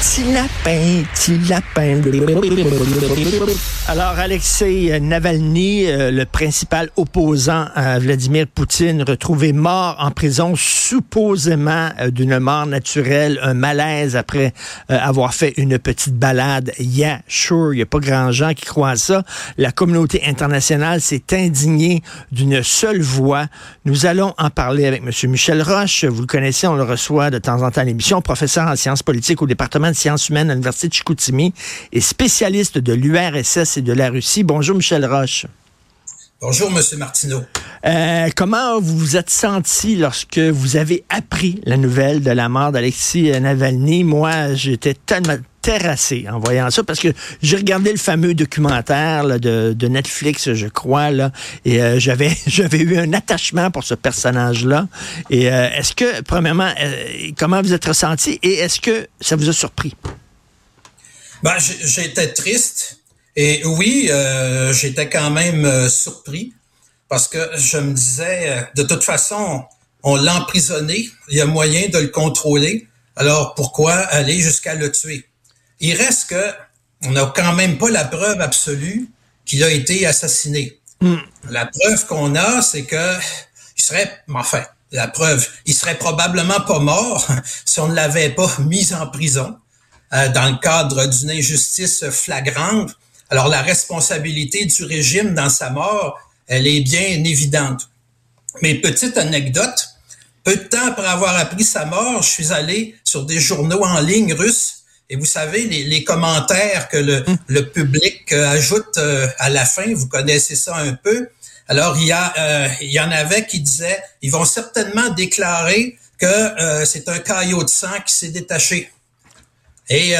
Petit lapin, petit lapin. Alors, Alexei Navalny, euh, le principal opposant à Vladimir Poutine, retrouvé mort en prison, supposément euh, d'une mort naturelle, un malaise après euh, avoir fait une petite balade. Yeah, sure, il n'y a pas grand gens qui croient à ça. La communauté internationale s'est indignée d'une seule voix. Nous allons en parler avec M. Michel Roche. Vous le connaissez, on le reçoit de temps en temps à l'émission, professeur en sciences politiques au département de sciences humaines à l'Université de Chicoutimi et spécialiste de l'URSS de la Russie. Bonjour, Michel Roche. Bonjour, Monsieur Martineau. Euh, comment vous vous êtes senti lorsque vous avez appris la nouvelle de la mort d'Alexis Navalny? Moi, j'étais tellement terrassé en voyant ça parce que j'ai regardé le fameux documentaire de, Netflix, je crois, là, et euh, j'avais j'avais eu un attachement pour ce personnage-là. Et euh, est-ce que, premièrement, comment vous êtes ressenti et est-ce que ça vous a surpris? Ben, j'étais triste et oui, euh, j'étais quand même euh, surpris parce que je me disais, euh, de toute façon, on l'a emprisonné, il y a moyen de le contrôler, alors pourquoi aller jusqu'à le tuer? Il reste que on n'a quand même pas la preuve absolue qu'il a été assassiné. Hmm. La preuve qu'on a, c'est que il serait, enfin, la preuve, il serait probablement pas mort si on ne l'avait pas mis en prison dans le cadre d'une injustice flagrante alors la responsabilité du régime dans sa mort, elle est bien évidente. Mais petite anecdote, peu de temps après avoir appris sa mort, je suis allé sur des journaux en ligne russes et vous savez, les, commentaires que le, hum. le public euh, ajoute euh, à la fin, vous connaissez ça un peu. Alors, il y, a, euh, il y en avait qui disaient, ils vont certainement déclarer que c'est un caillot de sang qui s'est détaché. Et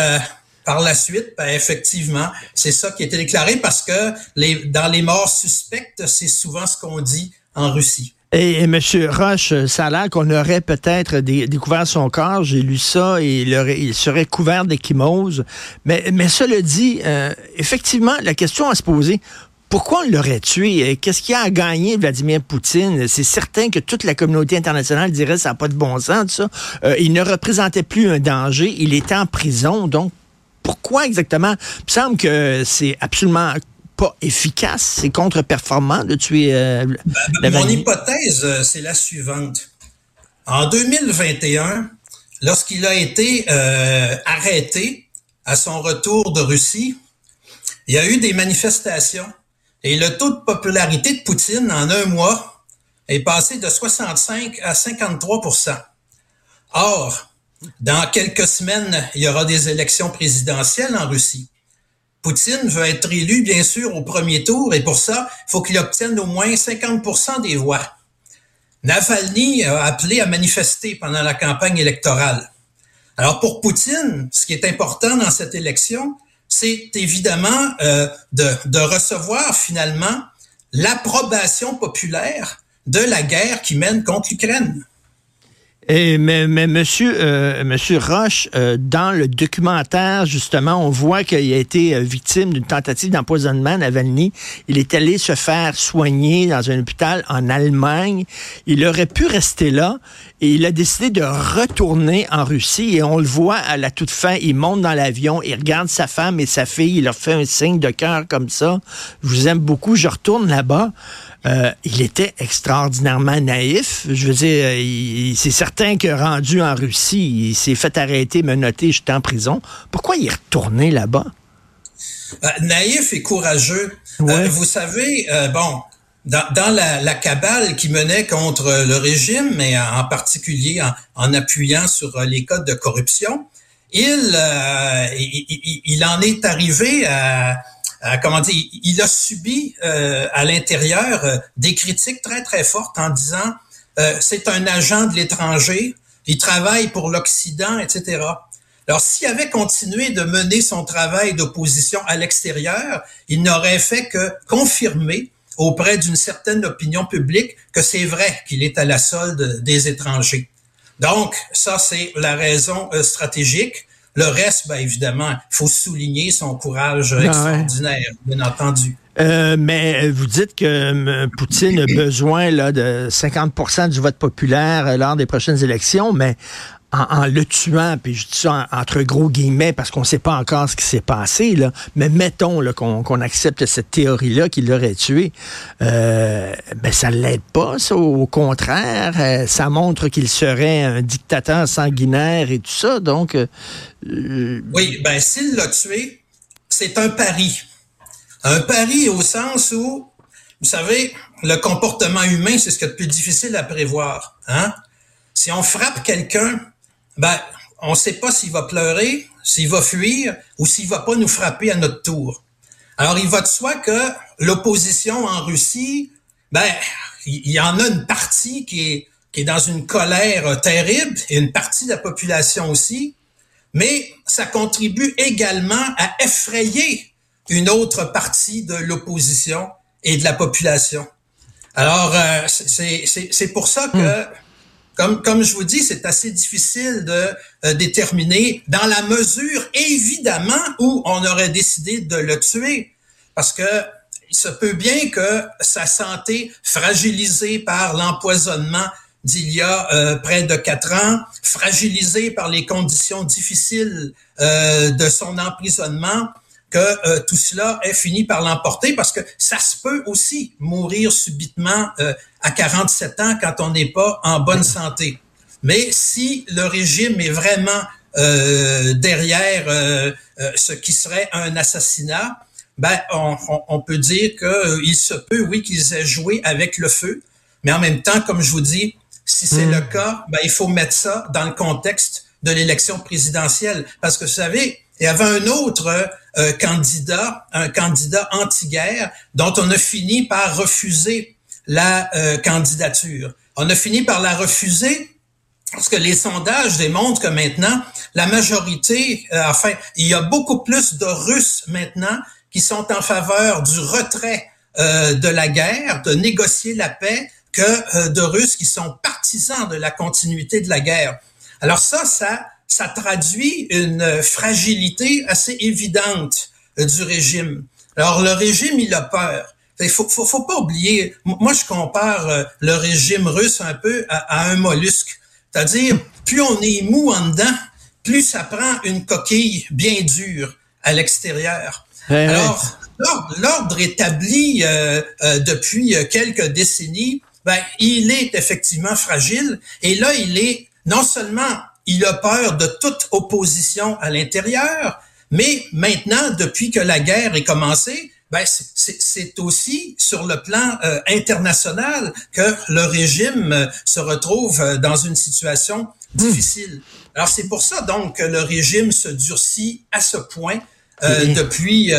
par la suite, ben, effectivement, c'est ça qui a été déclaré parce que dans les morts suspectes, c'est souvent ce qu'on dit en Russie. Et, M. Roche, ça a l'air qu'on aurait peut-être découvert son corps. J'ai lu ça et il, serait couvert d'échymose. Mais, mais cela dit, euh, effectivement, la question à se poser, pourquoi on l'aurait tué? Qu'est-ce qu'il a à gagner, Vladimir Poutine? C'est certain que toute la communauté internationale dirait ça n'a pas de bon sens, ça. Euh, il ne représentait plus un danger. Il était en prison. Donc, pourquoi exactement? Il me semble que c'est absolument pas efficace, c'est contre-performant de tuer euh, ben, Mon hypothèse, euh, c'est la suivante. En 2021, lorsqu'il a été euh, arrêté à son retour de Russie, il y a eu des manifestations et le taux de popularité de Poutine en un mois est passé de 65 à 53% Or, dans quelques semaines, il y aura des élections présidentielles en Russie. Poutine veut être élu, bien sûr, au premier tour, et pour ça, il faut qu'il obtienne au moins 50% des voix. Navalny a appelé à manifester pendant la campagne électorale. Alors pour Poutine, ce qui est important dans cette élection, c'est évidemment euh, de, de recevoir finalement l'approbation populaire de la guerre qui mène contre l'Ukraine. Et, mais, mais monsieur, euh, monsieur Roche, euh, dans le documentaire, justement, on voit qu'il a été euh, victime d'une tentative d'empoisonnement, Navalny. Il est allé se faire soigner dans un hôpital en Allemagne. Il aurait pu rester là et il a décidé de retourner en Russie. Et on le voit à la toute fin, il monte dans l'avion, il regarde sa femme et sa fille, il leur fait un signe de cœur comme ça. Je vous aime beaucoup, je retourne là-bas. Euh, il était extraordinairement naïf. Je veux dire, c'est certain que rendu en Russie, il s'est fait arrêter, menotter, j'étais en prison. Pourquoi il est retourné là-bas? Euh, naïf et courageux. Euh, vous savez, bon, dans, la, cabale qui menait contre le régime, mais en particulier en, appuyant sur les codes de corruption, il, il en est arrivé à euh, comment dire, il a subi euh, à l'intérieur euh, des critiques très très fortes en disant c'est un agent de l'étranger, il travaille pour l'Occident, etc. Alors, s'il avait continué de mener son travail d'opposition à l'extérieur, il n'aurait fait que confirmer auprès d'une certaine opinion publique que c'est vrai qu'il est à la solde des étrangers. Donc, ça, c'est la raison stratégique. Le reste, ben, évidemment, il faut souligner son courage ah extraordinaire, bien entendu. Euh, mais vous dites que Poutine a besoin là, de 50% du vote populaire lors des prochaines élections, mais en, le tuant, puis je dis ça entre gros guillemets parce qu'on ne sait pas encore ce qui s'est passé, là, mais mettons qu'on accepte cette théorie-là qu'il l'aurait tué, euh, ben ça ne l'aide pas, ça, au contraire, euh, ça montre qu'il serait un dictateur sanguinaire et tout ça, donc... Euh, oui, ben s'il l'a tué, c'est un pari. Un pari au sens où, vous savez, le comportement humain, c'est ce qui est le plus difficile à prévoir. Hein? Si on frappe quelqu'un, ben, on ne sait pas s'il va pleurer, s'il va fuir ou s'il va pas nous frapper à notre tour. Alors, il va de soi que l'opposition en Russie, ben, il y en a une partie qui est, qui est dans une colère terrible et une partie de la population aussi, mais ça contribue également à effrayer une autre partie de l'opposition et de la population. Alors, euh, c'est pour ça que hmm. Comme, comme je vous dis, c'est assez difficile de euh, déterminer dans la mesure, évidemment, où on aurait décidé de le tuer. Parce que il se peut bien que sa santé, fragilisée par l'empoisonnement d'il y a euh, près de quatre ans, fragilisée par les conditions difficiles euh, de son emprisonnement, que euh, tout cela ait fini par l'emporter parce que ça se peut aussi mourir subitement euh, à 47 ans quand on n'est pas en bonne santé. Mais si le régime est vraiment euh, derrière ce qui serait un assassinat, ben on, on, peut dire qu'il se peut, oui, qu'ils aient joué avec le feu, mais en même temps, comme je vous dis, si c'est hmm. le cas, ben il faut mettre ça dans le contexte de l'élection présidentielle, parce que vous savez, il y avait un autre euh, candidat, un candidat anti-guerre, dont on a fini par refuser la euh, candidature. On a fini par la refuser parce que les sondages démontrent que maintenant, la majorité, euh, enfin, il y a beaucoup plus de Russes maintenant qui sont en faveur du retrait de la guerre, de négocier la paix, que de Russes qui sont partisans de la continuité de la guerre. Alors ça, ça ça traduit une fragilité assez évidente euh, du régime. Alors le régime, il a peur. Il faut, faut, faut pas oublier. Moi, je compare euh, le régime russe un peu à, un mollusque. C'est-à-dire, plus on est mou en dedans, plus ça prend une coquille bien dure à l'extérieur. Alors, l'ordre établi euh, depuis quelques décennies, ben, il est effectivement fragile. Et là, il est non seulement il a peur de toute opposition à l'intérieur, mais maintenant, depuis que la guerre est commencée, ben c'est aussi sur le plan euh, international que le régime euh, se retrouve euh, dans une situation hmm. difficile. Alors c'est pour ça donc que le régime se durcit à ce point depuis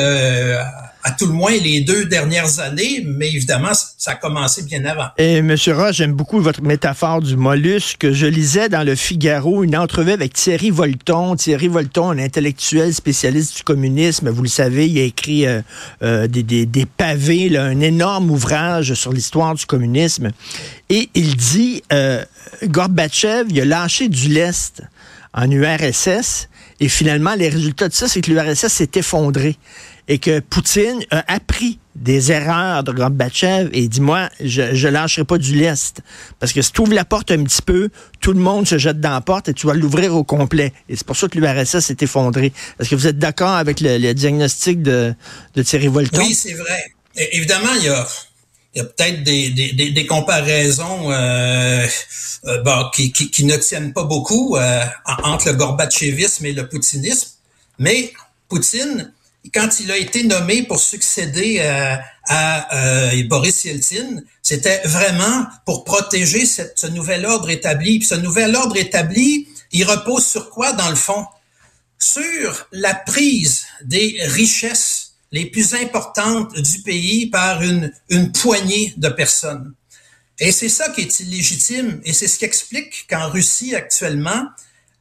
à tout le moins les deux dernières années, mais évidemment, ça a commencé bien avant. Et Monsieur Roche, j'aime beaucoup votre métaphore du mollusque. Je lisais dans le Figaro une entrevue avec Thierry Volton. Thierry Volton, un intellectuel spécialiste du communisme, vous le savez, il a écrit euh, euh, des, des, des, pavés, un énorme ouvrage sur l'histoire du communisme. Et il dit, euh, Gorbatchev, il a lâché du lest en URSS, et finalement, les résultats de ça, c'est que l'URSS s'est effondré et que Poutine a appris des erreurs de Gorbatchev et dit moi je je lâcherai pas du lest. Parce que si tu ouvres la porte un petit peu tout le monde se jette dans la porte et tu vas l'ouvrir au complet. Et c'est pour ça que l'URSS s'est effondré. Est-ce que vous êtes d'accord avec le, diagnostic de, de Thierry Volton oui c'est vrai. Évidemment il y a il y a peut-être des, des, des, comparaisons euh, euh, bon, qui, qui, ne tiennent pas beaucoup euh, entre le gorbatchevisme et le poutinisme, mais Poutine quand il a été nommé pour succéder à Boris Yeltsin, c'était vraiment pour protéger ce nouvel ordre établi. Puis ce nouvel ordre établi, il repose sur quoi dans le fond? Sur la prise des richesses les plus importantes du pays par une, une poignée de personnes. Et c'est ça qui est illégitime, et c'est ce qui explique qu'en Russie actuellement,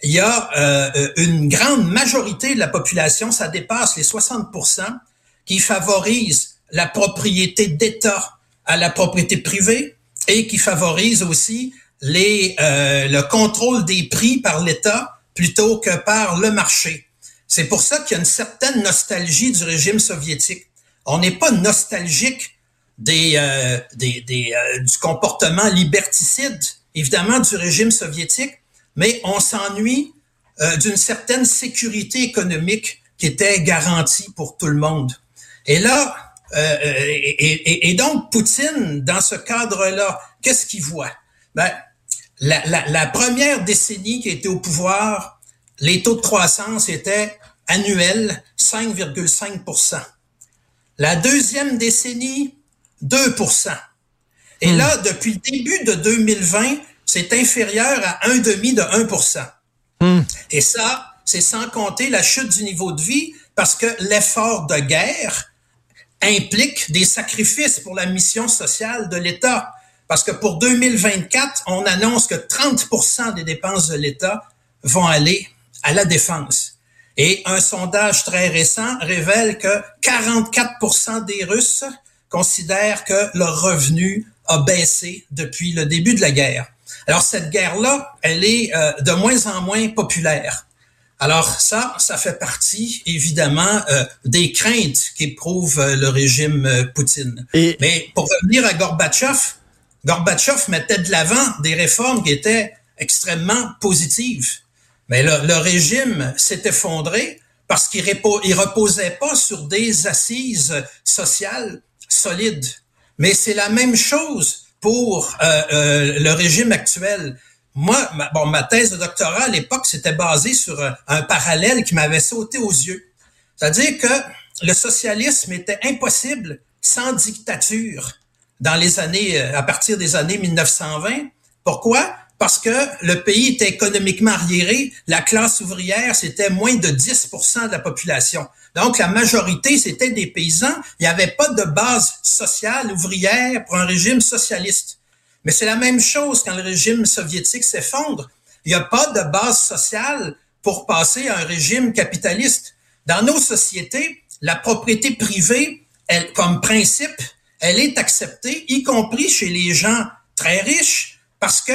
il y a euh, une grande majorité de la population, ça dépasse les 60 qui favorise la propriété d'État à la propriété privée et qui favorise aussi les, euh, le contrôle des prix par l'État plutôt que par le marché. C'est pour ça qu'il y a une certaine nostalgie du régime soviétique. on n'est pas nostalgique des, euh, des, des euh, du comportement liberticide, évidemment du régime soviétique, mais on s'ennuie euh, d'une certaine sécurité économique qui était garantie pour tout le monde. Et là, et, et, donc Poutine, dans ce cadre-là, qu'est-ce qu'il voit? Ben, la, la, la, première décennie qui était au pouvoir, les taux de croissance étaient annuels 5,5% La deuxième décennie, 2% Et hmm. là, depuis le début de 2020, c'est inférieur à un demi de 1% hmm. Et ça, c'est sans compter la chute du niveau de vie parce que l'effort de guerre implique des sacrifices pour la mission sociale de l'État. Parce que pour 2024, on annonce que 30% des dépenses de l'État vont aller à la défense. Et un sondage très récent révèle que 44% des Russes considèrent que leur revenu a baissé depuis le début de la guerre. Alors cette guerre-là, elle est euh, de moins en moins populaire. Alors ça, ça fait partie évidemment euh, des craintes qu'éprouve euh, le régime Poutine. Mais pour revenir à Gorbatchev, Gorbatchev mettait de l'avant des réformes qui étaient extrêmement positives. Mais le, le régime s'est effondré parce qu'il ne reposait pas sur des assises sociales solides. Mais c'est la même chose pour euh, euh, le régime actuel. Moi, ma, bon, ma thèse de doctorat à l'époque, c'était basé sur un, un parallèle qui m'avait sauté aux yeux. C'est-à-dire que le socialisme était impossible sans dictature dans les années, euh, à partir des années 1920. Pourquoi? Parce que le pays était économiquement arriéré, la classe ouvrière, c'était moins de 10% de la population. Donc, la majorité, c'était des paysans. Il n'y avait pas de base sociale ouvrière pour un régime socialiste. Mais c'est la même chose quand le régime soviétique s'effondre. Il n'y a pas de base sociale pour passer à un régime capitaliste. Dans nos sociétés, la propriété privée, elle, comme principe, elle est acceptée, y compris chez les gens très riches, parce que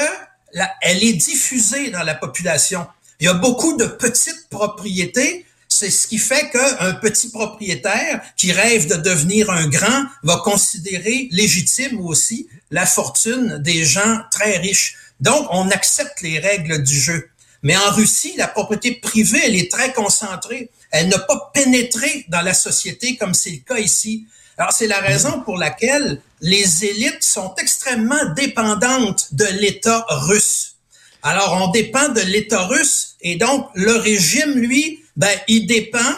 elle est diffusée dans la population. Il y a beaucoup de petites propriétés. C'est ce qui fait qu'un petit propriétaire qui rêve de devenir un grand va considérer légitime aussi la fortune des gens très riches. Donc, on accepte les règles du jeu. Mais en Russie, la propriété privée, elle est très concentrée. Elle n'a pas pénétré dans la société comme c'est le cas ici. Alors, c'est la raison pour laquelle les élites sont extrêmement dépendantes de l'État russe. Alors, on dépend de l'État russe et donc le régime, lui, ben, il dépend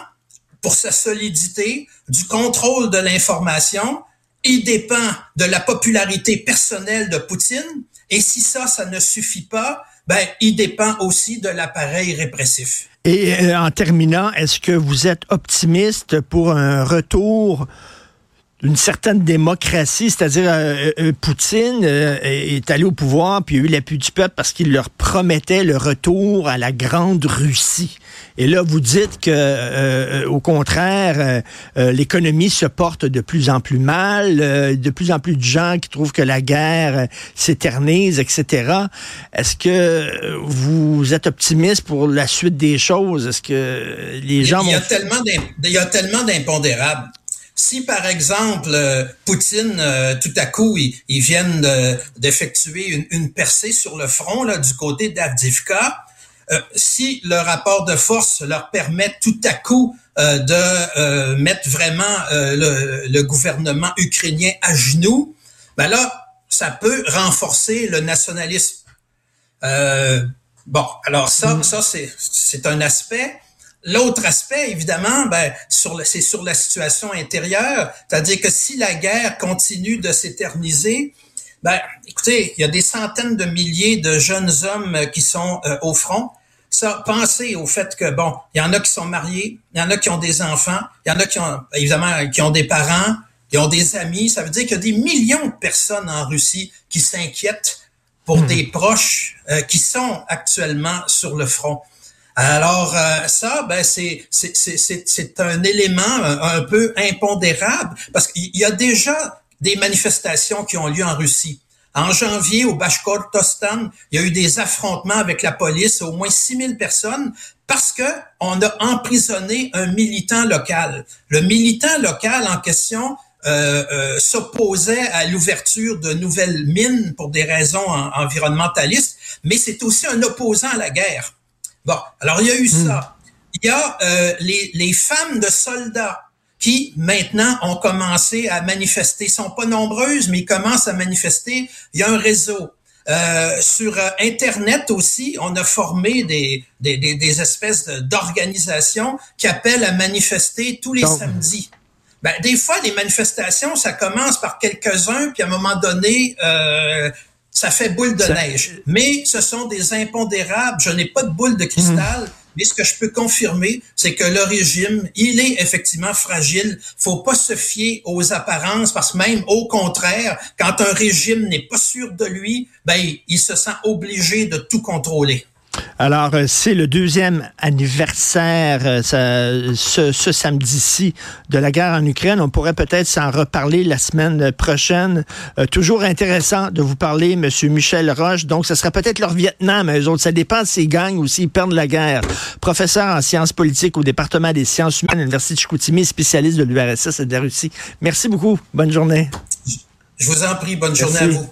pour sa solidité du contrôle de l'information, il dépend de la popularité personnelle de Poutine et si ça, ça ne suffit pas, ben, il dépend aussi de l'appareil répressif. Et euh, en terminant, est-ce que vous êtes optimiste pour un retour une certaine démocratie, c'est-à-dire euh, euh, Poutine euh, est allé au pouvoir puis il a eu l'appui du peuple parce qu'il leur promettait le retour à la grande Russie. Et là, vous dites que, au contraire, l'économie se porte de plus en plus mal, de plus en plus de gens qui trouvent que la guerre s'éternise, etc. Est-ce que vous êtes optimiste pour la suite des choses? Est-ce que les gens il y a, tellement il y a tellement d'impondérables. Si par exemple euh, Poutine, euh, tout à coup, ils, viennent d'effectuer une, percée sur le front là, du côté d'Avdivka, euh, si le rapport de force leur permet tout à coup de mettre vraiment le, le, gouvernement ukrainien à genoux, ben là, ça peut renforcer le nationalisme. bon, alors ça, mm. ça c'est un aspect. L'autre aspect, évidemment, ben, sur c'est sur la situation intérieure, c'est-à-dire que si la guerre continue de s'éterniser, ben, écoutez, il y a des centaines de milliers de jeunes hommes qui sont euh, au front. Ça, pensez au fait que bon, il y en a qui sont mariés, il y en a qui ont des enfants, il y en a qui ont évidemment qui ont des parents, qui ont des amis. Ça veut dire qu'il y a des millions de personnes en Russie qui s'inquiètent pour hmm. des proches euh, qui sont actuellement sur le front. Alors euh, ça, ben c'est c'est un élément un, peu impondérable parce qu'il y a déjà des manifestations qui ont lieu en Russie. En janvier, au Bashkortostan, il y a eu des affrontements avec la police, au moins 6000 personnes, parce que on a emprisonné un militant local. Le militant local en question euh, euh, s'opposait à l'ouverture de nouvelles mines pour des raisons environnementalistes, mais c'est aussi un opposant à la guerre. Bon, alors il y a eu hmm. ça. Il y a euh, les, les femmes de soldats qui maintenant ont commencé à manifester. Ils sont pas nombreuses, mais ils commencent à manifester. Il y a un réseau. Euh, sur euh, Internet aussi, on a formé des, des, des, espèces d'organisations qui appellent à manifester tous les samedis. Ben, des fois, les manifestations, ça commence par quelques-uns, puis à un moment donné, euh, ça fait boule de neige. Mais ce sont des impondérables. Je n'ai pas de boule de cristal. Mhm. Mais ce que je peux confirmer, c'est que le régime, il est effectivement fragile. Faut pas se fier aux apparences parce que même au contraire, quand un régime n'est pas sûr de lui, ben, il se sent obligé de tout contrôler. Alors, euh, c'est le deuxième anniversaire euh, ce, ce samedi-ci de la guerre en Ukraine. On pourrait peut-être s'en reparler la semaine prochaine. Euh, toujours intéressant de vous parler, M. Michel Roche. Donc, ce sera peut-être leur Vietnam, eux autres. Ça dépend s'ils gagnent ou s'ils perdent la guerre. Professeur en sciences politiques au département des sciences humaines à l'Université de Chicoutimi, spécialiste de l'URSS et de la Russie. Merci beaucoup. Bonne journée. Je vous en prie. Bonne journée à vous.